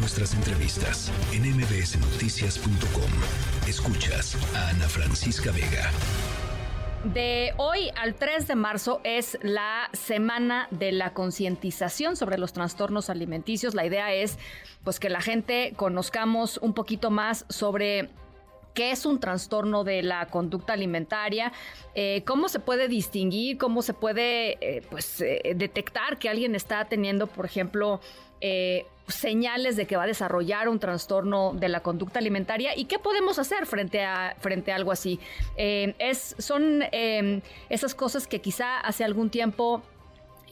nuestras entrevistas en mbsnoticias.com. Escuchas a Ana Francisca Vega. De hoy al 3 de marzo es la semana de la concientización sobre los trastornos alimenticios. La idea es pues que la gente conozcamos un poquito más sobre qué es un trastorno de la conducta alimentaria, eh, cómo se puede distinguir, cómo se puede eh, pues, eh, detectar que alguien está teniendo, por ejemplo, señales de que va a desarrollar un trastorno de la conducta alimentaria y qué podemos hacer frente a, frente a algo así. Eh, es, son eh, esas cosas que quizá hace algún tiempo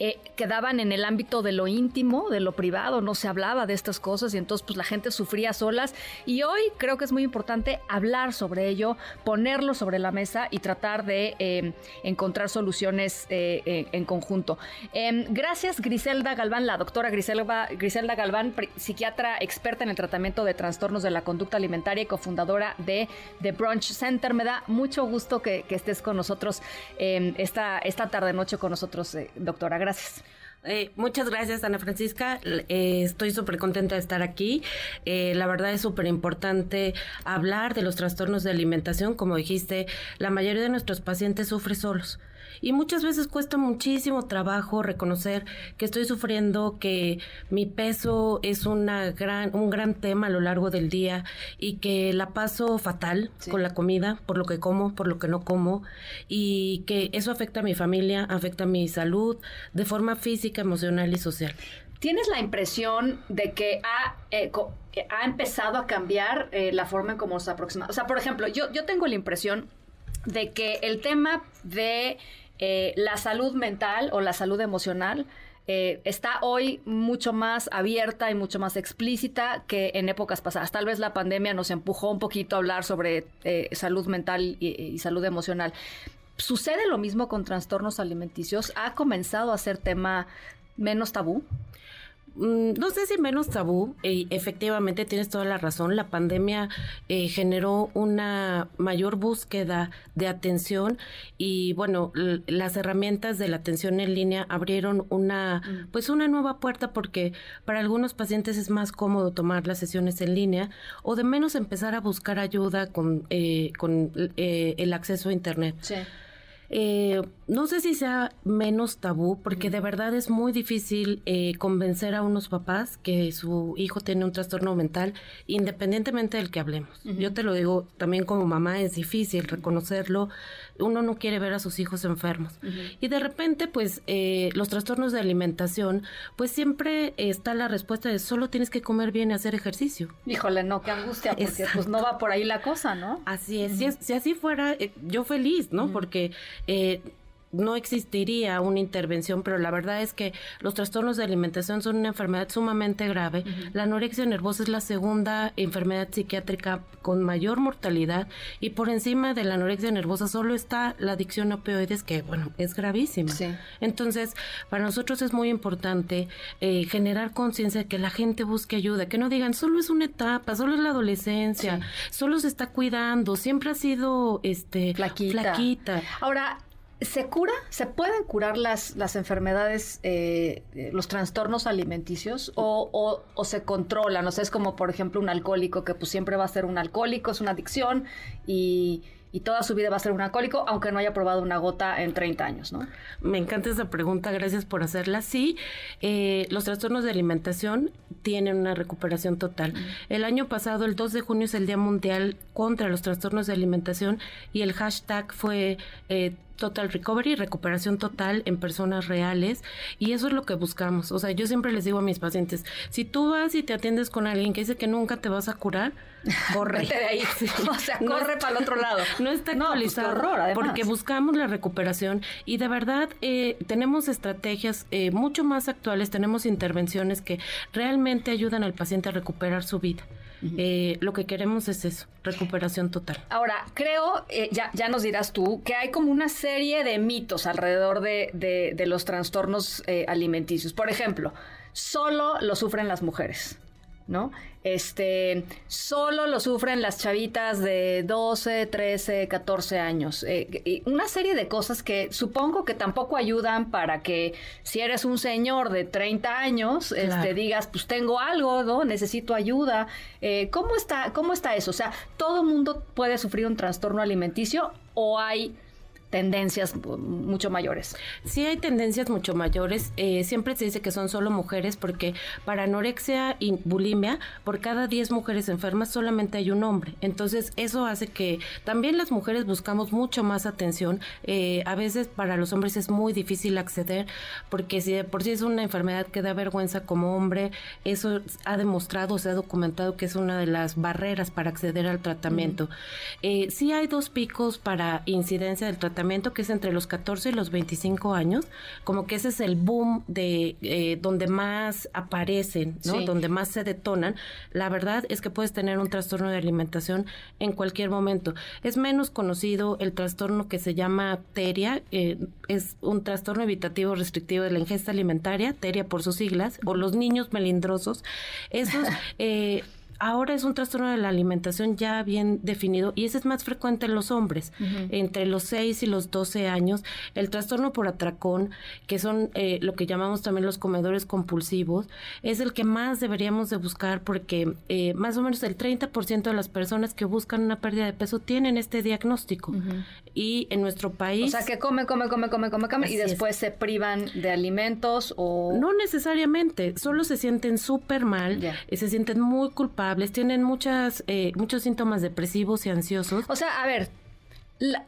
eh, quedaban en el ámbito de lo íntimo, de lo privado, no se hablaba de estas cosas y entonces pues la gente sufría solas y hoy creo que es muy importante hablar sobre ello, ponerlo sobre la mesa y tratar de eh, encontrar soluciones eh, en conjunto. Em, gracias Griselda Galván, la doctora Griselda, Galván, psiquiatra experta en el tratamiento de trastornos de la conducta alimentaria y cofundadora de The Brunch Center. Me da mucho gusto que, estés con nosotros em, esta, esta tarde noche con nosotros, doctora. Gracias. Eh, muchas gracias, Ana Francisca. Eh, estoy súper contenta de estar aquí. Eh, la verdad es súper importante hablar de los trastornos de alimentación. Como dijiste, la mayoría de nuestros pacientes sufren solos y muchas veces cuesta muchísimo trabajo reconocer que estoy sufriendo, que mi peso es una gran, un gran tema a lo largo del día y que la paso fatal con la comida, por lo que como, por lo que no como y que eso afecta a mi familia, afecta a mi salud de forma física, emocional y social. ¿Tienes la impresión de que ha, eh, ha empezado a cambiar eh, la forma en cómo se aproxima? O sea, por ejemplo, yo, yo tengo la impresión de que el tema de eh, la salud mental o la salud emocional eh, está hoy mucho más abierta y mucho más explícita que en épocas pasadas. Tal vez la pandemia nos empujó un poquito a hablar sobre eh, salud mental y, salud emocional. ¿Sucede lo mismo con trastornos alimenticios? ¿Ha comenzado a ser tema menos tabú? Mm, no sé si menos tabú, efectivamente tienes toda la razón, la pandemia eh, generó una mayor búsqueda de atención y bueno, las herramientas de la atención en línea abrieron una, mm. pues una nueva puerta porque para algunos pacientes es más cómodo tomar las sesiones en línea o de menos empezar a buscar ayuda con, eh, con eh, el acceso a Internet. Sí. Eh, no sé si sea menos tabú, porque de verdad es muy difícil eh, convencer a unos papás que su hijo tiene un trastorno mental, independientemente del que hablemos. Yo te lo digo también como mamá, es difícil reconocerlo. Uno no quiere ver a sus hijos enfermos. Y de repente, pues, eh, los trastornos de alimentación, pues siempre está la respuesta de solo tienes que comer bien y hacer ejercicio. Híjole, no, qué angustia, porque pues no va por ahí la cosa, ¿no? Así es. si, así fuera, yo feliz, ¿no? Porque eh, no existiría una intervención, pero la verdad es que los trastornos de alimentación son una enfermedad sumamente grave. La anorexia nervosa es la segunda enfermedad psiquiátrica con mayor mortalidad y por encima de la anorexia nervosa solo está la adicción a opioides que, bueno, es gravísima. Entonces, para nosotros es muy importante eh, generar conciencia de que la gente busque ayuda, que no digan, solo es una etapa, solo es la adolescencia, solo se está cuidando, siempre ha sido este flaquita. Ahora, ¿Se cura? ¿Se pueden curar las, las enfermedades, eh, los trastornos alimenticios o, o, se controlan? O sea, es como, por ejemplo, un alcohólico que pues siempre va a ser un alcohólico, es una adicción y, y toda su vida va a ser un alcohólico, aunque no haya probado una gota en 30 años, ¿no? Me encanta esa pregunta, gracias por hacerla. Sí, eh, los trastornos de alimentación tienen una recuperación total. El año pasado, el 2 de junio, es el Día Mundial contra los Trastornos de Alimentación y el hashtag fue... Eh, Total Recovery, recuperación total en personas reales. Y eso es lo que buscamos. O sea, yo siempre les digo a mis pacientes, si tú vas y te atiendes con alguien que dice que nunca te vas a curar, corre. de ahí. O sea, corre para el otro lado. No está pues, actualizado. Porque buscamos la recuperación y de verdad eh, tenemos estrategias eh, mucho más actuales, tenemos intervenciones que realmente ayudan al paciente a recuperar su vida. Eh, lo que queremos es eso, recuperación total. Ahora, creo, eh, ya, ya nos dirás tú, que hay como una serie de mitos alrededor de, de, los trastornos eh, alimenticios. Por ejemplo, solo lo sufren las mujeres. ¿No? Este, solo lo sufren las chavitas de 12, 13, 14 años. Eh, una serie de cosas que supongo que tampoco ayudan para que si eres un señor de 30 años, este, digas, pues tengo algo, ¿no? Necesito ayuda. Eh, ¿cómo, está, ¿Cómo está eso? O sea, ¿todo mundo puede sufrir un trastorno alimenticio o hay tendencias mucho mayores. Sí hay tendencias mucho mayores. Eh, siempre se dice que son solo mujeres porque para anorexia y bulimia, por cada 10 mujeres enfermas solamente hay un hombre. Entonces eso hace que también las mujeres buscamos mucho más atención. Eh, a veces para los hombres es muy difícil acceder porque si de por sí es una enfermedad que da vergüenza como hombre, eso ha demostrado, se ha documentado que es una de las barreras para acceder al tratamiento. Eh, sí hay dos picos para incidencia del tratamiento que es entre los 14 y los 25 años, como que ese es el boom de eh, donde más aparecen, ¿no? Donde más se detonan. La verdad es que puedes tener un trastorno de alimentación en cualquier momento. Es menos conocido el trastorno que se llama TERIA, eh, es un trastorno evitativo restrictivo de la ingesta alimentaria, TERIA por sus siglas, o los niños melindrosos. Esos eh, ahora es un trastorno de la alimentación ya bien definido y ese es más frecuente en los hombres, entre los 6 y los 12 años. El trastorno por atracón, que son eh, lo que llamamos también los comedores compulsivos, es el que más deberíamos de buscar porque eh, más o menos el 30% de las personas que buscan una pérdida de peso tienen este diagnóstico. Y en nuestro país... O sea, que come, come, come, come, come, come y después se privan de alimentos o... No necesariamente, solo se sienten súper mal, y se sienten muy culpables tienen muchas, eh, muchos síntomas depresivos y ansiosos. O sea, a ver, la,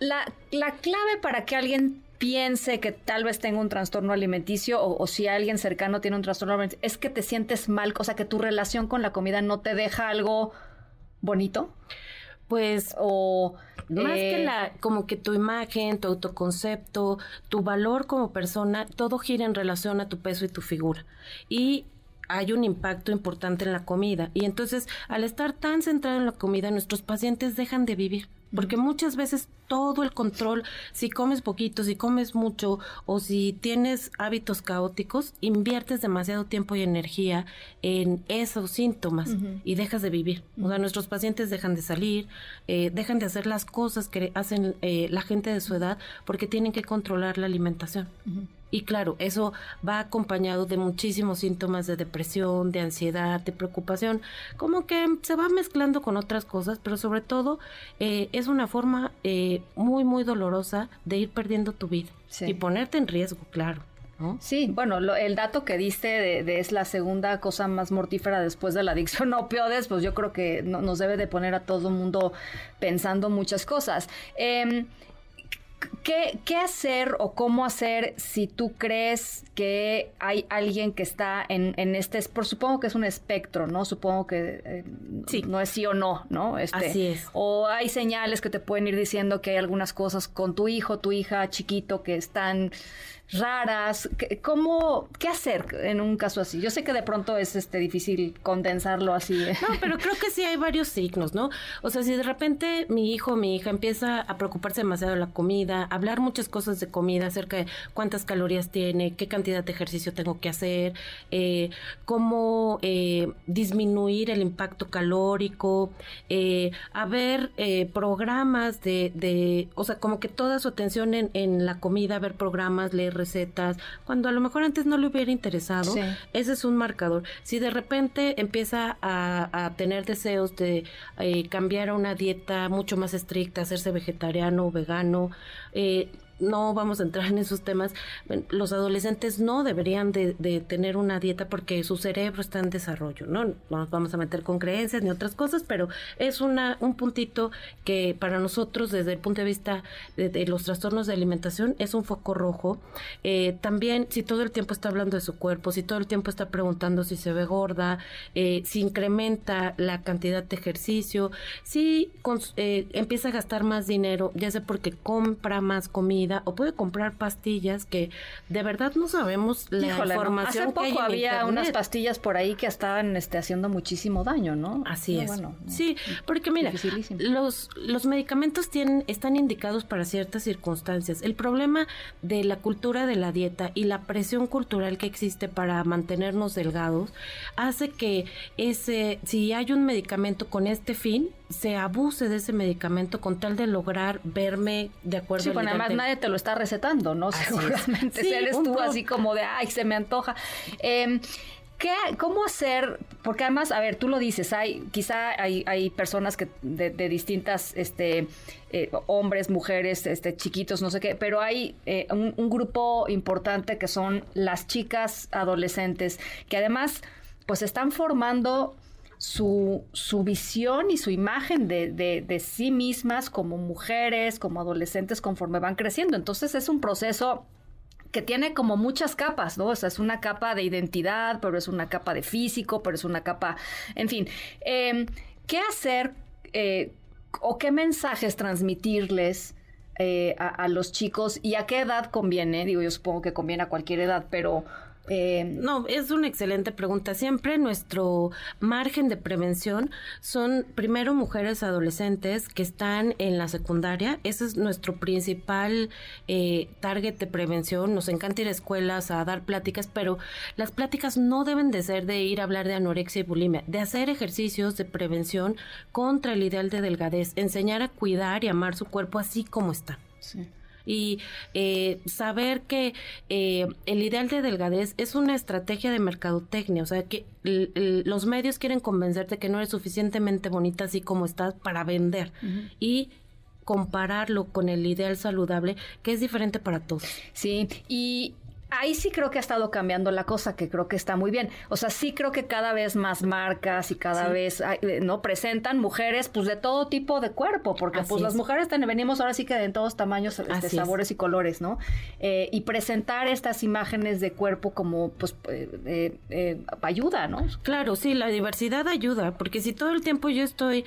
la, clave para que alguien piense que tal vez tenga un trastorno alimenticio o, si alguien cercano tiene un trastorno alimenticio, es que te sientes mal, o sea, que tu relación con la comida no te deja algo bonito. Pues, o más que eh, la, como que tu imagen, tu autoconcepto, tu valor como persona, todo gira en relación a tu peso y tu figura. Y hay un impacto importante en la comida. Y entonces, al estar tan centrado en la comida, nuestros pacientes dejan de vivir. Porque muchas veces todo el control, si comes poquito, si comes mucho o si tienes hábitos caóticos, inviertes demasiado tiempo y energía en esos síntomas y dejas de vivir. O sea, nuestros pacientes dejan de salir, eh, dejan de hacer las cosas que hacen eh, la gente de su edad porque tienen que controlar la alimentación. Y claro, eso va acompañado de muchísimos síntomas de depresión, de ansiedad, de preocupación, como que se va mezclando con otras cosas, pero sobre todo eh, es una forma eh, muy, muy dolorosa de ir perdiendo tu vida y ponerte en riesgo, claro. Sí, bueno, el dato que diste de, es la segunda cosa más mortífera después de la adicción a opioides, pues yo creo que nos debe de poner a todo el mundo pensando muchas cosas. Eh, ¿Qué, ¿Qué, hacer o cómo hacer si tú crees que hay alguien que está en, en este, por supongo que es un espectro, ¿no? Supongo que eh, sí. no es sí o no, ¿no? Este, Así es. O hay señales que te pueden ir diciendo que hay algunas cosas con tu hijo, tu hija chiquito que están raras. ¿Cómo, qué hacer en un caso así? Yo sé que de pronto es este difícil condensarlo así. No, pero creo que sí hay varios signos, ¿no? O sea, si de repente mi hijo o mi hija empieza a preocuparse demasiado de la comida, hablar muchas cosas de comida, acerca de cuántas calorías tiene, qué cantidad de ejercicio tengo que hacer, eh, cómo eh, disminuir el impacto calórico, eh, eh, programas de, de, o sea, como que toda su atención en, en la comida, ver programas, leer recetas, cuando a lo mejor antes no le hubiera interesado, ese es un marcador. Si de repente empieza a, tener deseos de eh, cambiar a una dieta mucho más estricta, hacerse vegetariano o vegano, eh, no vamos a entrar en esos temas. Los adolescentes no deberían de, tener una dieta porque su cerebro está en desarrollo, ¿no? No nos vamos a meter con creencias ni otras cosas, pero es una, un puntito que para nosotros, desde el punto de vista de, los trastornos de alimentación, es un foco rojo. Eh, también, si todo el tiempo está hablando de su cuerpo, si todo el tiempo está preguntando si se ve gorda, eh, si incrementa la cantidad de ejercicio, si eh, empieza a gastar más dinero, ya sea porque compra más comida, comida o puede comprar pastillas que de verdad no sabemos la información Hace poco había unas pastillas por ahí que estaban este, haciendo muchísimo daño, ¿no? Así es. sí, porque mira, los, los medicamentos tienen, están indicados para ciertas circunstancias. El problema de la cultura de la dieta y la presión cultural que existe para mantenernos delgados hace que ese, si hay un medicamento con este fin, se abuse de ese medicamento con tal de lograr verme de acuerdo sí, bueno, además nadie te lo está recetando, ¿no? Seguramente sí, eres tú así como de, ay, se me antoja. Eh, ¿Qué, ¿Cómo hacer? Porque además, a ver, tú lo dices, hay, quizá hay, hay personas que de, distintas, este, eh, hombres, mujeres, este, chiquitos, no sé qué, pero hay eh, un, grupo importante que son las chicas adolescentes, que además, pues están formando su, su visión y su imagen de, de, de sí mismas como mujeres, como adolescentes, conforme van creciendo. Entonces es un proceso que tiene como muchas capas, ¿no? O sea, es una capa de identidad, pero es una capa de físico, pero es una capa, en fin. Em, ¿Qué hacer eh, o qué mensajes transmitirles eh, a, a, los chicos y a qué edad conviene? Digo, yo supongo que conviene a cualquier edad, pero eh, no, es una excelente pregunta. Siempre nuestro margen de prevención son primero mujeres adolescentes que están en la secundaria. Ese es nuestro principal eh, target de prevención. Nos encanta ir a escuelas a dar pláticas, pero las pláticas no deben de ser de ir a hablar de anorexia y bulimia, de hacer ejercicios de prevención contra el ideal de delgadez, enseñar a cuidar y amar su cuerpo así como está. Sí y eh, saber que eh, el ideal de delgadez es una estrategia de mercadotecnia, o sea, que los medios quieren convencerte que no eres suficientemente bonita así como estás para vender y compararlo con el ideal saludable que es diferente para todos. Sí, y ahí sí creo que ha estado cambiando la cosa, que creo que está muy bien. O sea, sí creo que cada vez más marcas y cada vez eh, no presentan mujeres pues de todo tipo de cuerpo, porque pues las mujeres venimos ahora sí que de todos tamaños, este, sabores y colores, ¿no? Eh, y presentar estas imágenes de cuerpo como pues eh, ayuda, ¿no? Claro, sí, la diversidad ayuda, porque si todo el tiempo yo estoy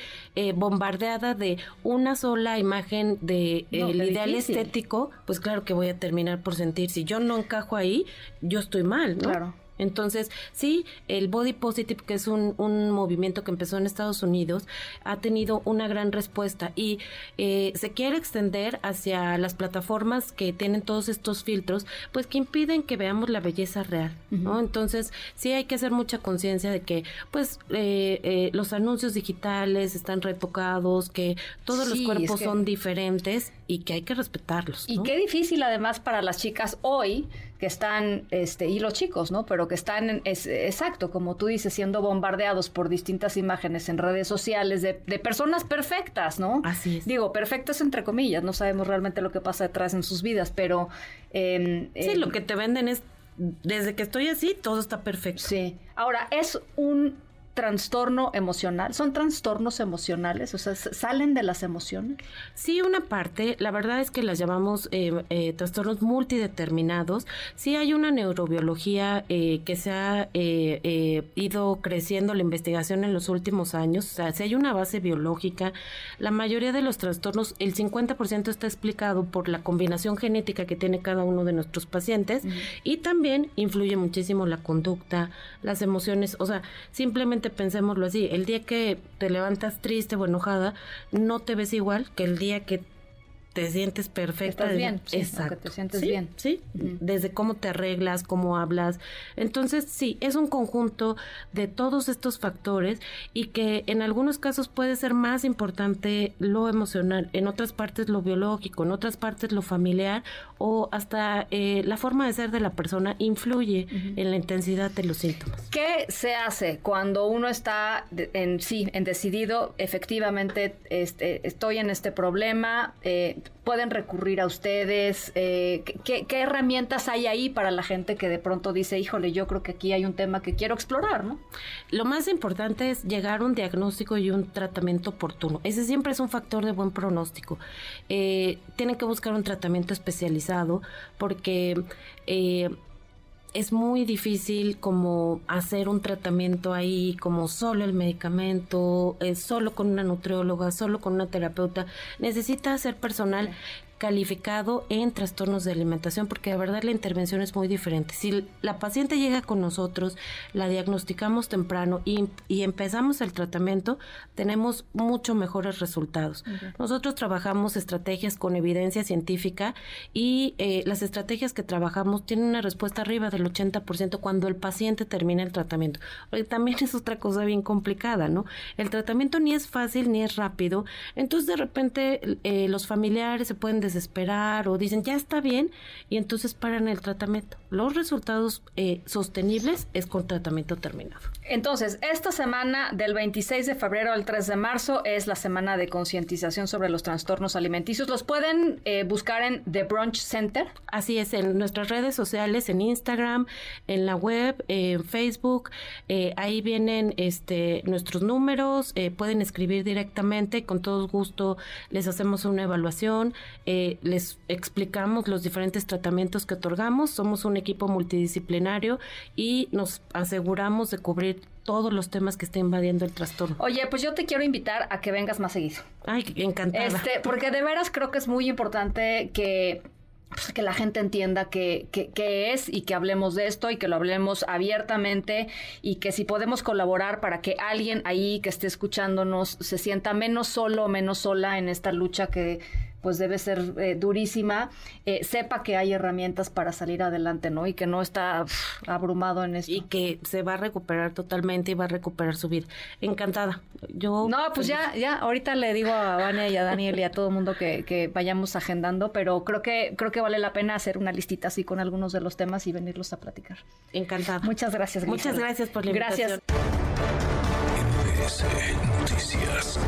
bombardeada de una sola imagen de el ideal estético, pues claro que voy a terminar por sentir si yo no encajo ahí, yo estoy mal, ¿no? Claro. Entonces, sí, el Body Positive, que es un, un, movimiento que empezó en Estados Unidos, ha tenido una gran respuesta y eh, se quiere extender hacia las plataformas que tienen todos estos filtros, pues que impiden que veamos la belleza real, ¿no? Entonces, sí hay que hacer mucha conciencia de que, pues, eh, eh, los anuncios digitales están retocados, que todos los cuerpos son diferentes y que hay que respetarlos. Y qué difícil además para las chicas hoy que están, este, y los chicos, ¿no? Pero que están, es, exacto, como tú dices, siendo bombardeados por distintas imágenes en redes sociales de, personas perfectas, ¿no? Así es. Digo, perfectas entre comillas, no sabemos realmente lo que pasa detrás en sus vidas, pero... Eh, sí, lo que te venden es, desde que estoy así, todo está perfecto. Sí. Ahora, es un trastorno emocional? ¿Son trastornos emocionales? O sea, ¿salen de las emociones? Sí, una parte. La verdad es que las llamamos eh, eh, trastornos multideterminados. Sí hay una neurobiología eh, que se ha ido creciendo la investigación en los últimos años. O sea, si hay una base biológica, la mayoría de los trastornos, el 50% está explicado por la combinación genética que tiene cada uno de nuestros pacientes y también influye muchísimo la conducta, las emociones. O sea, simplemente pensémoslo así, el día que te levantas triste o enojada, no te ves igual que el día que te sientes perfecta. Estás bien, exacto. te sientes bien. Sí, desde cómo te arreglas, cómo hablas. Entonces, sí, es un conjunto de todos estos factores y que en algunos casos puede ser más importante lo emocional, en otras partes lo biológico, en otras partes lo familiar o hasta eh, la forma de ser de la persona influye en la intensidad de los síntomas. ¿Qué se hace cuando uno está en sí, en decidido, efectivamente, este, estoy en este problema? Eh, pueden recurrir a ustedes? Eh, ¿qué, herramientas hay ahí para la gente que de pronto dice, híjole, yo creo que aquí hay un tema que quiero explorar, ¿no? Lo más importante es llegar a un diagnóstico y un tratamiento oportuno. Ese siempre es un factor de buen pronóstico. Eh, tienen que buscar un tratamiento especializado porque... Eh, es muy difícil como hacer un tratamiento ahí como solo el medicamento, solo con una nutrióloga, solo con una terapeuta. Necesita ser personal calificado en trastornos de alimentación, porque de verdad la intervención es muy diferente. Si la paciente llega con nosotros, la diagnosticamos temprano y, empezamos el tratamiento, tenemos mucho mejores resultados. Nosotros trabajamos estrategias con evidencia científica y eh, las estrategias que trabajamos tienen una respuesta arriba del 80% cuando el paciente termina el tratamiento. también es otra cosa bien complicada, ¿no? El tratamiento ni es fácil ni es rápido, entonces de repente eh, los familiares se pueden desesperar o dicen ya está bien y entonces paran el tratamiento. Los resultados eh, sostenibles es con tratamiento terminado. Entonces, esta semana del 26 de febrero al 3 de marzo es la semana de concientización sobre los trastornos alimenticios. ¿Los pueden eh, buscar en The Brunch Center? Así es, en nuestras redes sociales, en Instagram, en la web, en Facebook. Eh, ahí vienen este, nuestros números, pueden escribir directamente, con todo gusto les hacemos una evaluación, les explicamos los diferentes tratamientos que otorgamos. Somos un equipo multidisciplinario y nos aseguramos de cubrir todos los temas que está invadiendo el trastorno. Oye, pues yo te quiero invitar a que vengas más seguido. Ay, encantada. Este, porque de veras creo que es muy importante que pues, que la gente entienda qué es y que hablemos de esto y que lo hablemos abiertamente y que si podemos colaborar para que alguien ahí que esté escuchándonos se sienta menos solo o menos sola en esta lucha que pues debe ser eh, durísima, eh, sepa que hay herramientas para salir adelante, ¿no? Y que no está abrumado en esto. Y que se va a recuperar totalmente y va a recuperar su vida. Encantada. Yo No, pues ya, ya, ahorita le digo a Vania y a Daniel y a todo el mundo que, que vayamos agendando, pero creo que, creo que vale la pena hacer una listita así con algunos de los temas y venirlos a platicar. Encantada. Muchas gracias. Muchas gracias por la invitación. Gracias. Noticias.